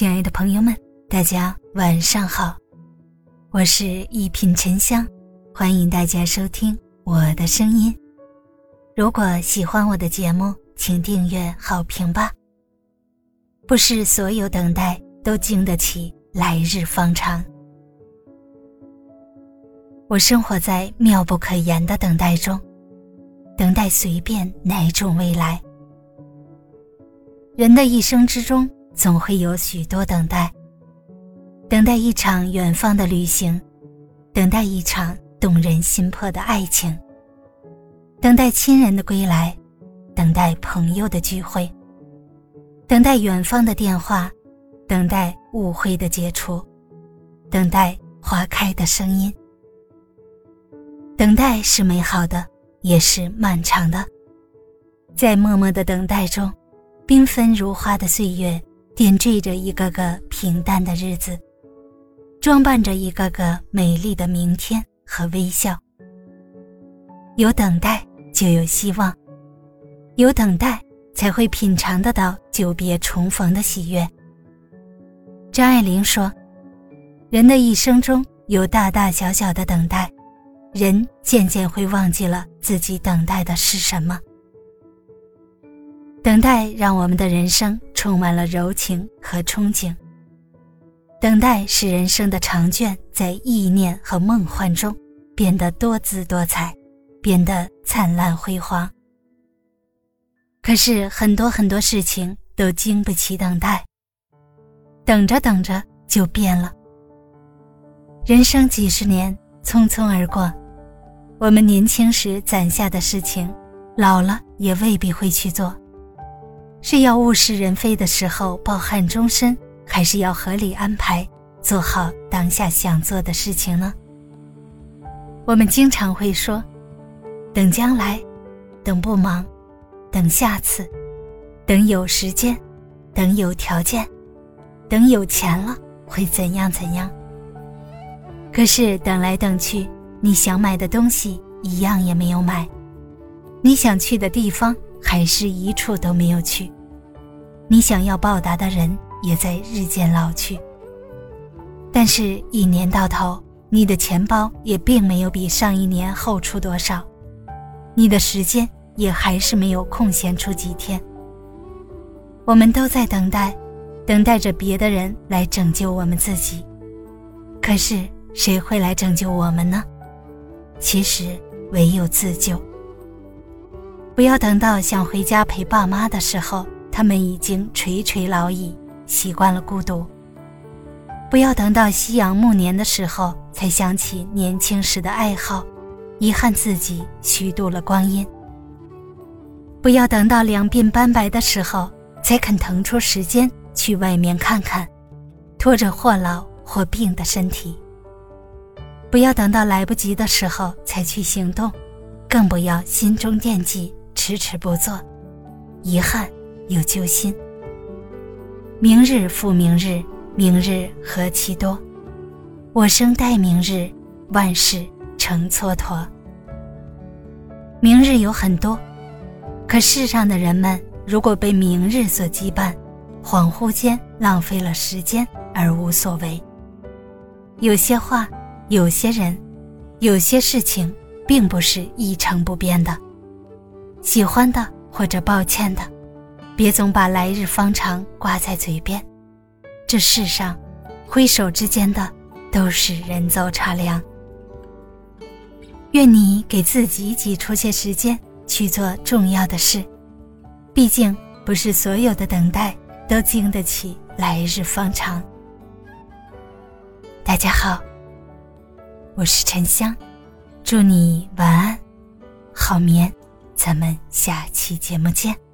亲爱的朋友们，大家晚上好，我是一品沉香，欢迎大家收听我的声音。如果喜欢我的节目，请订阅、好评吧。不是所有等待都经得起来日方长。我生活在妙不可言的等待中，等待随便哪种未来。人的一生之中，总会有许多等待：等待一场远方的旅行，等待一场动人心魄的爱情，等待亲人的归来，等待朋友的聚会，等待远方的电话，等待误会的解除，等待花开的声音。等待是美好的，也是漫长的。在默默的等待中，缤纷如花的岁月点缀着一个个平淡的日子，装扮着一个个美丽的明天和微笑。有等待，就有希望；有等待，才会品尝得到久别重逢的喜悦。张爱玲说：“人的一生中有大大小小的等待。”人渐渐会忘记了自己等待的是什么。等待让我们的人生充满了柔情和憧憬。等待使人生的长卷在意念和梦幻中变得多姿多彩，变得灿烂辉煌。可是很多很多事情都经不起等待，等着等着就变了。人生几十年，匆匆而过。我们年轻时攒下的事情，老了也未必会去做。是要物是人非的时候抱憾终身，还是要合理安排，做好当下想做的事情呢？我们经常会说：“等将来，等不忙，等下次，等有时间，等有条件，等有钱了会怎样怎样。”可是等来等去。你想买的东西一样也没有买，你想去的地方还是一处都没有去，你想要报答的人也在日渐老去。但是，一年到头，你的钱包也并没有比上一年厚出多少，你的时间也还是没有空闲出几天。我们都在等待，等待着别的人来拯救我们自己，可是谁会来拯救我们呢？其实唯有自救。不要等到想回家陪爸妈的时候，他们已经垂垂老矣，习惯了孤独。不要等到夕阳暮年的时候，才想起年轻时的爱好，遗憾自己虚度了光阴。不要等到两鬓斑白的时候，才肯腾出时间去外面看看，拖着或老或病的身体。不要等到来不及的时候才去行动，更不要心中惦记，迟迟不做，遗憾又揪心。明日复明日，明日何其多，我生待明日，万事成蹉跎。明日有很多，可世上的人们如果被明日所羁绊，恍惚间浪费了时间而无所谓。有些话。有些人，有些事情，并不是一成不变的。喜欢的或者抱歉的，别总把来日方长挂在嘴边。这世上，挥手之间的都是人走茶凉。愿你给自己挤出些时间去做重要的事，毕竟不是所有的等待都经得起来日方长。大家好。我是沉香，祝你晚安，好眠，咱们下期节目见。